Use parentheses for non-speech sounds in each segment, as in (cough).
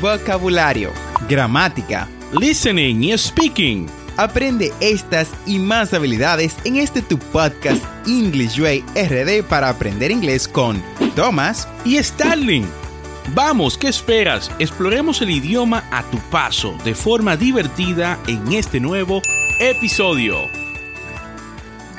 vocabulario, gramática, listening y speaking. Aprende estas y más habilidades en este tu podcast English Way RD para aprender inglés con Thomas y Starling. Vamos, ¿qué esperas? Exploremos el idioma a tu paso de forma divertida en este nuevo episodio.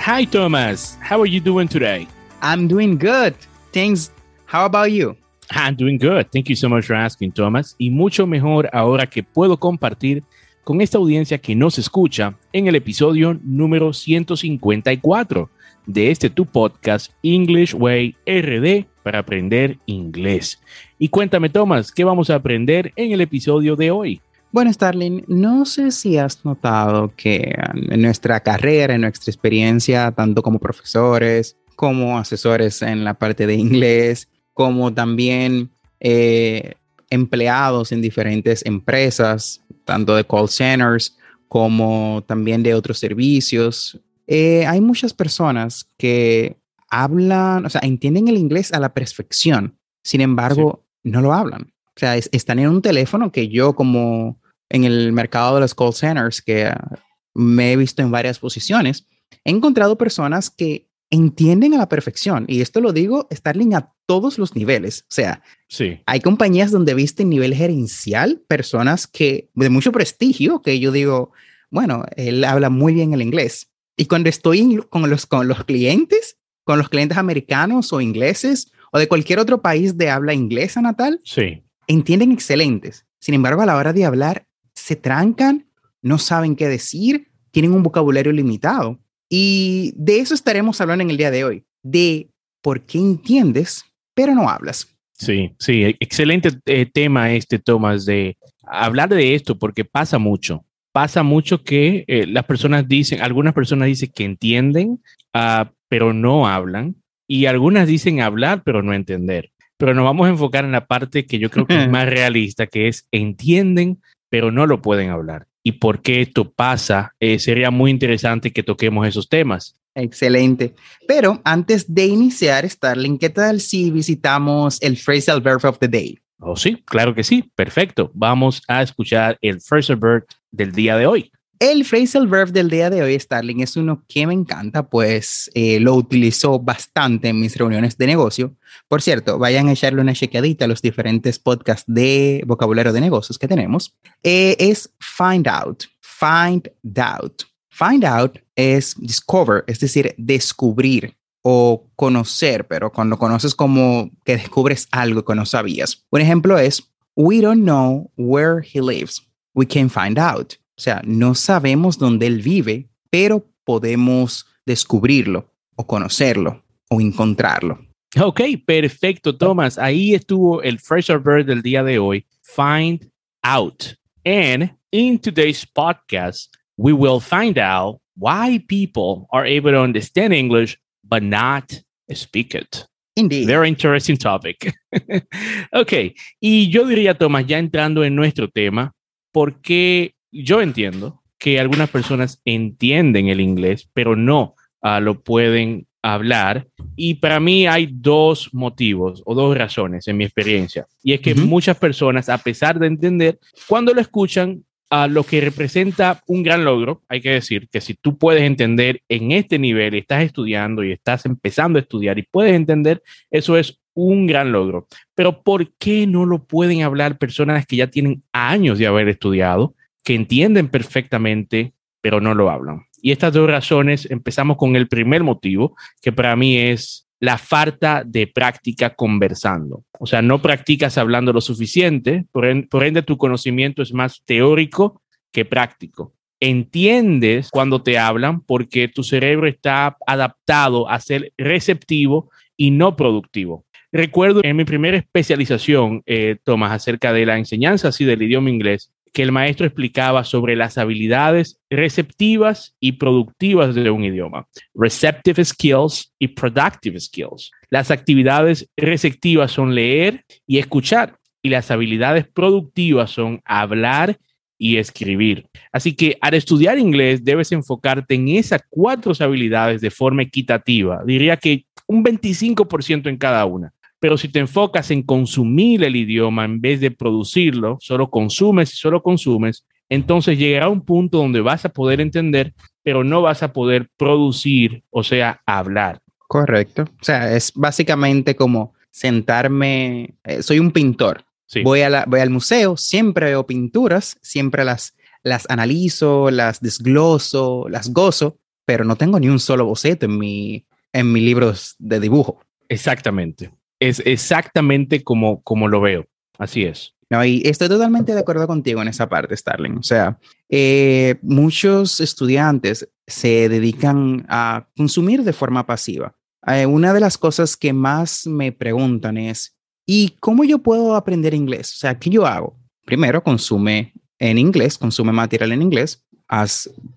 Hi Thomas, how are you doing today? I'm doing good. Thanks. How about you? I'm doing good. Thank you so much for asking, Thomas. Y mucho mejor ahora que puedo compartir con esta audiencia que nos escucha en el episodio número 154 de este tu podcast English Way RD para aprender inglés. Y cuéntame, Thomas, ¿qué vamos a aprender en el episodio de hoy? Bueno, Starling, no sé si has notado que en nuestra carrera, en nuestra experiencia, tanto como profesores, como asesores en la parte de inglés, como también eh, empleados en diferentes empresas, tanto de call centers como también de otros servicios. Eh, hay muchas personas que hablan, o sea, entienden el inglés a la perfección, sin embargo, no lo hablan. O sea, están en un teléfono que yo como en el mercado de los call centers, que ah, me he visto en varias posiciones, he encontrado personas que entienden a la perfección. Y esto lo digo, Starling, a todos los niveles. O sea, sí. hay compañías donde viste en nivel gerencial personas que de mucho prestigio, que yo digo, bueno, él habla muy bien el inglés. Y cuando estoy con los, con los clientes, con los clientes americanos o ingleses o de cualquier otro país de habla inglesa natal, sí. entienden excelentes. Sin embargo, a la hora de hablar, se trancan, no saben qué decir, tienen un vocabulario limitado. Y de eso estaremos hablando en el día de hoy, de por qué entiendes, pero no hablas. Sí, sí, e-, excelente eh, tema este, Tomás, de hablar de esto, porque pasa mucho. Pasa mucho que eh, las personas dicen, algunas personas dicen que entienden, uh, pero no hablan, y algunas dicen hablar, pero no entender. Pero nos vamos a enfocar en la parte que yo creo que es (laughs) más realista, que es entienden, pero no lo pueden hablar y por qué esto pasa, eh, sería muy interesante que toquemos esos temas. Excelente. Pero antes de iniciar, Starling, ¿qué tal si visitamos el phrasal verb of the day? Oh, sí, claro que sí. Perfecto. Vamos a escuchar el phrasal verb del día de hoy. El phrasal verb del día de hoy, Starling, es uno que me encanta, pues eh, lo utilizo bastante en mis reuniones de negocio. Por cierto, vayan a echarle una chequeadita a los diferentes podcasts de vocabulario de negocios que tenemos. Eh, es find out, find out. Find out es discover, es decir, descubrir o conocer, pero cuando conoces como que descubres algo que no sabías. Un ejemplo es, we don't know where he lives. We can find out. O sea, no sabemos dónde él vive, pero podemos descubrirlo o conocerlo o encontrarlo. Ok, perfecto, Thomas. Ahí estuvo el Fresh Bird del día de hoy, Find Out. And in today's podcast, we will find out why people are able to understand English but not speak it. Indeed. Very interesting topic. (laughs) ok, y yo diría, Thomas, ya entrando en nuestro tema, ¿por qué yo entiendo que algunas personas entienden el inglés, pero no uh, lo pueden hablar. Y para mí hay dos motivos o dos razones en mi experiencia. Y es que uh -huh. muchas personas, a pesar de entender, cuando lo escuchan, a uh, lo que representa un gran logro, hay que decir que si tú puedes entender en este nivel, estás estudiando y estás empezando a estudiar y puedes entender, eso es un gran logro. Pero ¿por qué no lo pueden hablar personas que ya tienen años de haber estudiado? Que entienden perfectamente, pero no lo hablan. Y estas dos razones, empezamos con el primer motivo, que para mí es la falta de práctica conversando. O sea, no practicas hablando lo suficiente, por, en, por ende tu conocimiento es más teórico que práctico. Entiendes cuando te hablan porque tu cerebro está adaptado a ser receptivo y no productivo. Recuerdo en mi primera especialización, eh, Tomás, acerca de la enseñanza así del idioma inglés, que el maestro explicaba sobre las habilidades receptivas y productivas de un idioma. Receptive skills y productive skills. Las actividades receptivas son leer y escuchar y las habilidades productivas son hablar y escribir. Así que al estudiar inglés debes enfocarte en esas cuatro habilidades de forma equitativa. Diría que un 25% en cada una. Pero si te enfocas en consumir el idioma en vez de producirlo, solo consumes y solo consumes, entonces llegará un punto donde vas a poder entender, pero no vas a poder producir, o sea, hablar. Correcto. O sea, es básicamente como sentarme, eh, soy un pintor. Voy, a voy al museo, siempre veo pinturas, siempre las, las analizo, las desgloso, las gozo, pero no tengo ni un solo boceto en mi, en mis libros de dibujo. Exactamente. Es exactamente como, como lo veo. Así es. No, y estoy totalmente de acuerdo contigo en esa parte, Starling. O sea, eh, muchos estudiantes se dedican a consumir de forma pasiva. Eh, una de las cosas que más me preguntan es, ¿y cómo yo puedo aprender inglés? O sea, ¿qué yo hago? Primero, consume en inglés, consume material en inglés.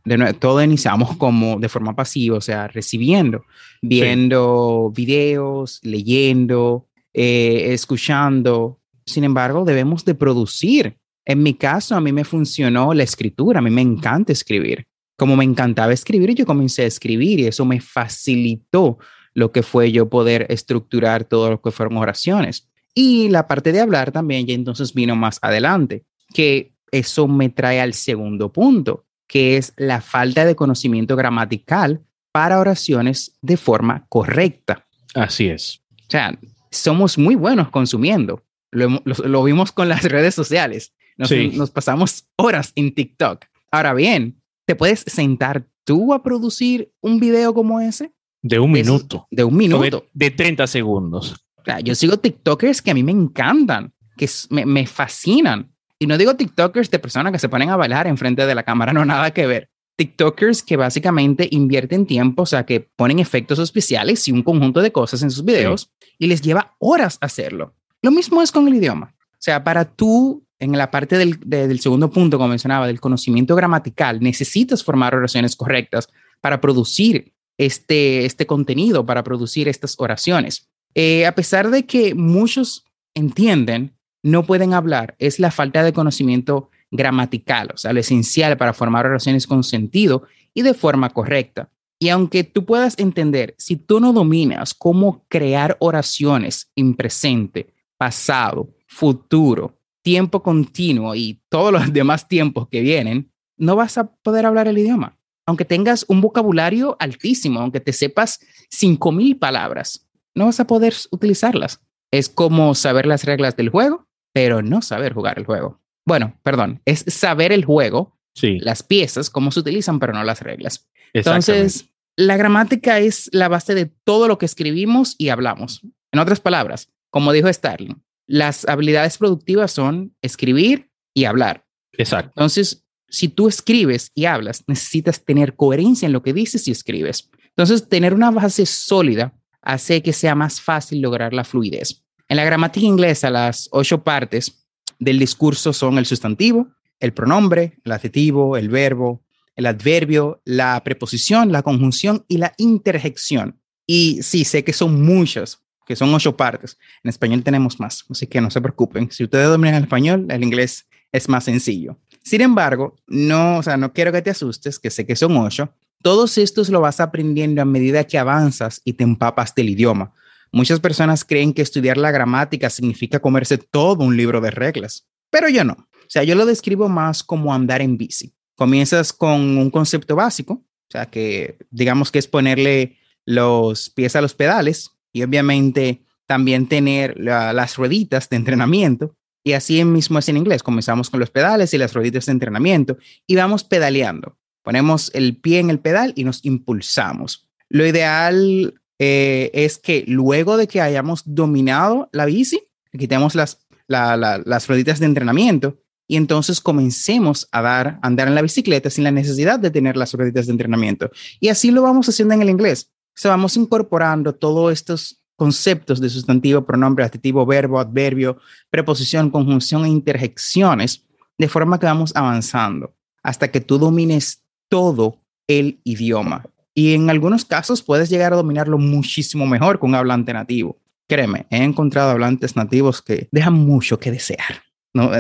De todo iniciamos como de forma pasiva, o sea, recibiendo, viendo videos, leyendo, eh, escuchando. Sin embargo, debemos de producir. En mi caso, a mí me funcionó la escritura, a mí me encanta escribir. Como me encantaba escribir, yo comencé a escribir y eso me facilitó lo que fue yo poder estructurar todo lo que fueron oraciones. Y la parte de hablar también ya entonces vino más adelante, que eso me trae al segundo punto, que es la falta de conocimiento gramatical para oraciones de forma correcta. Así es. O sea, somos muy buenos consumiendo. Lo, vimos con las (laughs) redes sociales. Nos, nos, pasamos horas en TikTok. Ahora bien, ¿te puedes sentar tú a producir un video como ese? De un minuto. De, un minuto. De, 30 segundos. O sea, yo sigo TikTokers que a mí me encantan, que me, me fascinan. Y no digo TikTokers de personas que se ponen a bailar enfrente de la cámara, (laughs) no nada que ver. TikTokers que básicamente invierten tiempo, o sea, que ponen efectos especiales y un conjunto de cosas en sus videos y les lleva horas hacerlo. Lo mismo es con el idioma. O sea, para tú, en la parte del, del segundo punto, como mencionaba, del conocimiento gramatical, necesitas formar oraciones correctas para producir este, este contenido, para producir estas oraciones. Eh, a pesar de que muchos entienden, no pueden hablar, es la falta de conocimiento gramatical, o sea, lo esencial para formar oraciones con sentido y de forma correcta. Y aunque tú puedas entender, si tú no dominas cómo crear oraciones en presente, pasado, futuro, tiempo continuo y todos los (laughs) demás tiempos que vienen, no vas a poder hablar el idioma aunque tengas un vocabulario altísimo, aunque te sepas 5.000 palabras, no vas a poder utilizarlas. Es como saber las reglas del juego, pero no saber jugar el juego. Bueno, perdón, es saber el juego, sí. las piezas, cómo se utilizan, pero no las reglas. Entonces, la gramática es la base de todo lo que escribimos y hablamos. En otras palabras, como dijo Starling, las habilidades productivas son escribir y hablar. Exacto. Entonces, si tú escribes y hablas, necesitas tener coherencia en lo que dices y escribes. Entonces, tener una base sólida hace que sea más fácil lograr la fluidez. En la gramática inglesa, las ocho partes del discurso son el sustantivo, el pronombre, el adjetivo, el verbo, el adverbio, la preposición, la conjunción y la interjección. Y sí, sé que son muchas, que son ocho partes. En español tenemos más, así que no se preocupen. Si ustedes dominan el español, el inglés es más sencillo. Sin embargo, no, o sea, no quiero que te asustes, que sé que son ocho. Todos estos lo vas aprendiendo a medida que avanzas y te empapas del idioma. Muchas personas creen que estudiar la gramática significa comerse todo un libro de reglas, pero yo no. O sea, yo lo describo más como andar en bici. Comienzas con un concepto básico, o sea, que digamos que es ponerle los pies a los pedales y obviamente también tener las rueditas de entrenamiento y así mismo es en inglés. Comenzamos con los pedales y las rueditas de entrenamiento y vamos pedaleando. Ponemos el pie en el pedal y nos impulsamos. Lo ideal eh, es que luego de que hayamos dominado la bici, quitemos las, las rueditas de entrenamiento y entonces comencemos a dar, andar en la bicicleta sin la necesidad de tener las rueditas de entrenamiento. Y así lo vamos haciendo en el inglés. O sea, vamos incorporando todos estos conceptos de sustantivo, pronombre, adjetivo, verbo, adverbio, preposición, conjunción e interjecciones, de forma que vamos avanzando hasta que tú domines todo el idioma. Y en algunos casos puedes llegar a dominarlo muchísimo mejor con un hablante nativo. Créeme, he encontrado hablantes nativos que dejan mucho que desear. No,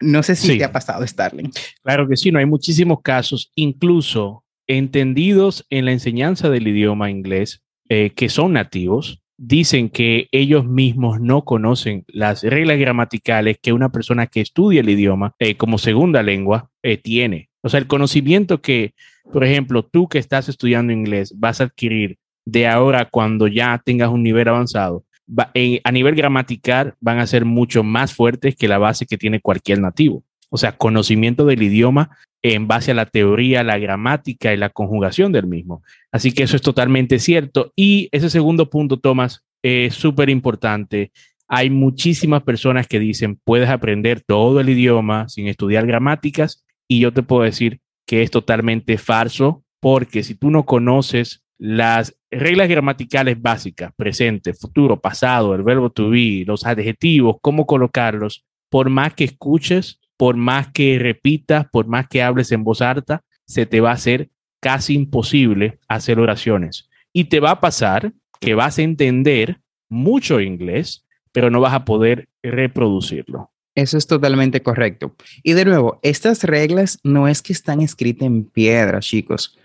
no, sé si te ha pasado, Starling. Claro que sí, no hay muchísimos casos, incluso entendidos en la enseñanza del idioma inglés, eh, que son nativos, dicen que ellos mismos no conocen las reglas gramaticales que una persona que estudia el idioma eh, como segunda lengua eh, tiene. O sea, el conocimiento que, por ejemplo, tú que estás estudiando inglés vas a adquirir de ahora cuando ya tengas un nivel avanzado, a nivel gramatical van a ser mucho más fuertes que la base que tiene cualquier nativo. O sea, conocimiento del idioma en base a la teoría, la gramática y la conjugación del mismo. Así que eso es totalmente cierto. Y ese segundo punto, Tomás, es súper importante. Hay muchísimas personas que dicen, puedes aprender todo el idioma sin estudiar gramáticas. Y yo te puedo decir que es totalmente falso, porque si tú no conoces las reglas gramaticales básicas, presente, futuro, pasado, el verbo to be, los adjetivos, cómo colocarlos, por más que escuches, por más que repitas, por más que hables en voz alta, se te va a hacer casi imposible hacer oraciones. Y te va a pasar que vas a entender mucho inglés, pero no vas a poder reproducirlo. Eso es totalmente correcto. Y de nuevo, estas reglas no es que están escritas en piedra, chicos,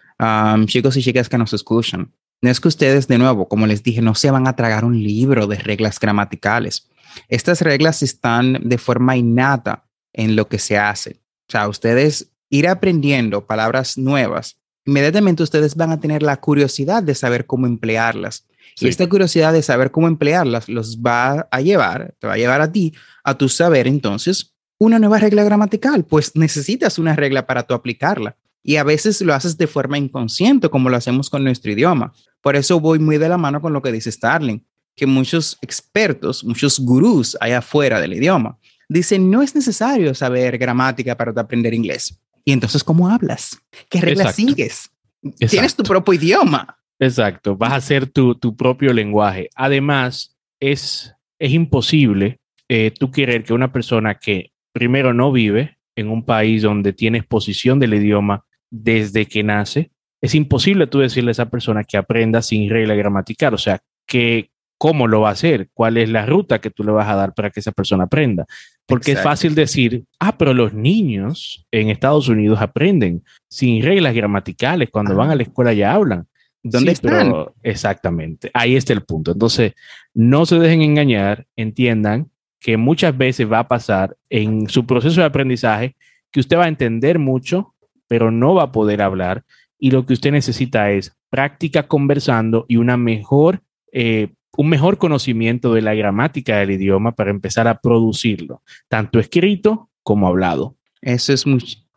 chicos y chicas que nos escuchan. No es que ustedes, de nuevo, como les dije, no se van a tragar un libro de reglas gramaticales. Estas reglas están de forma innata en lo que se hace. O sea, ustedes ir aprendiendo palabras nuevas, inmediatamente ustedes van a tener la curiosidad de saber cómo emplearlas. Y esta curiosidad de saber cómo emplearlas los va a llevar, te va a llevar a ti a tu saber entonces una nueva regla gramatical, pues necesitas una regla para tú aplicarla. Y a veces lo haces de forma inconsciente, como lo hacemos con nuestro idioma. Por eso voy muy de la mano con lo que dice Starling, que muchos expertos, muchos gurús allá afuera del idioma, dicen, no es necesario saber gramática para aprender inglés. Y entonces, ¿cómo hablas? ¿Qué reglas sigues? Tienes tu propio idioma. Exacto, vas a hacer tu, propio lenguaje. Además, es, es imposible eh, tú querer que una persona que primero no vive en un país donde tiene exposición del idioma desde que nace, es imposible tú decirle a esa persona que aprenda sin regla gramatical. O sea, que, ¿cómo lo va a hacer? ¿Cuál es la ruta que tú le vas a dar para que esa persona aprenda? Porque es fácil decir, ah, pero los niños en Estados Unidos aprenden sin reglas gramaticales, cuando van a la ah. escuela ya hablan. ¿Dónde están? exactamente, ahí está el punto. Entonces, no se dejen engañar, entiendan que muchas veces va a pasar en su proceso de aprendizaje que usted va a entender mucho, pero no va a poder hablar. Y lo que usted necesita es práctica conversando y una mejor eh, un mejor conocimiento de la gramática del idioma para empezar a producirlo, tanto escrito como hablado. Eso es,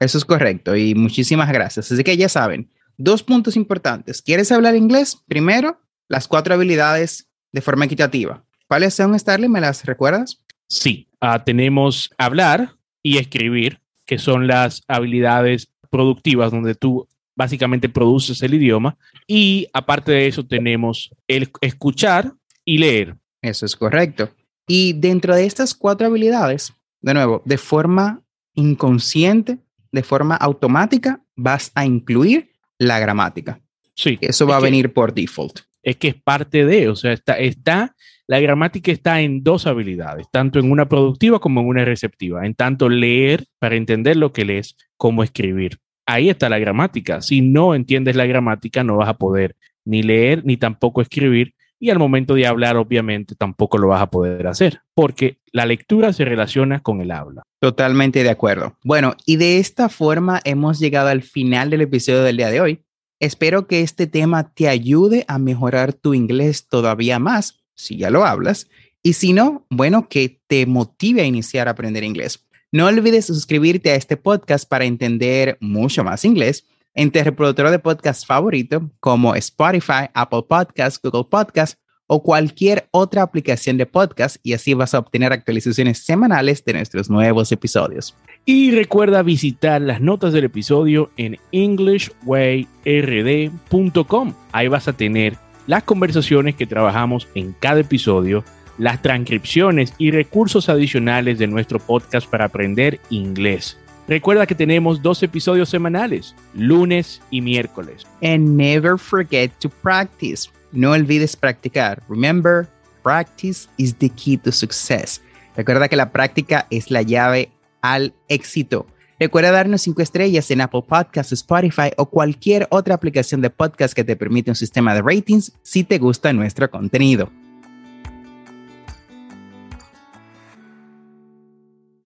eso es correcto y muchísimas gracias. Así que ya saben, dos puntos importantes. ¿Quieres hablar inglés? Primero, las cuatro habilidades de forma equitativa. ¿Cuáles son, Starling? ¿Me las recuerdas? Sí, ah, tenemos hablar y escribir, que son las habilidades productivas donde tú básicamente produces el idioma. Y aparte de eso tenemos el escuchar, y leer. Eso es correcto. Y dentro de estas cuatro habilidades, de nuevo, de forma inconsciente, de forma automática, vas a incluir la gramática. Sí. Eso va a venir por default. Es que es parte de, o sea, está, está, la gramática está en dos habilidades, tanto en una productiva como en una receptiva. En tanto leer para entender lo que lees, como escribir. Ahí está la gramática. Si no entiendes la gramática, no vas a poder ni leer ni tampoco escribir y al momento de hablar obviamente tampoco lo vas a poder hacer porque la lectura se relaciona con el habla. Totalmente de acuerdo. Bueno, y de esta forma hemos llegado al final del episodio del día de hoy. Espero que este tema te ayude a mejorar tu inglés todavía más, si ya lo hablas, y si no, bueno, que te motive a iniciar a aprender inglés. No olvides suscribirte a este podcast para entender mucho más inglés en tu reproductor de podcast favorito como Spotify, Apple Podcasts, Google Podcasts o cualquier otra aplicación de podcast y así vas a obtener actualizaciones semanales de nuestros nuevos episodios. Y recuerda visitar las notas del episodio en englishwayrd.com. Ahí vas a tener las conversaciones que trabajamos en cada episodio, las transcripciones y recursos adicionales de nuestro podcast para aprender inglés. Recuerda que tenemos dos episodios semanales, lunes y miércoles. And never forget to practice. No olvides practicar. Remember, practice is the key to success. Recuerda que la práctica es la llave al éxito. Recuerda darnos cinco estrellas en Apple Podcasts, Spotify o cualquier otra aplicación de podcast que te permite un sistema de ratings si te gusta nuestro contenido.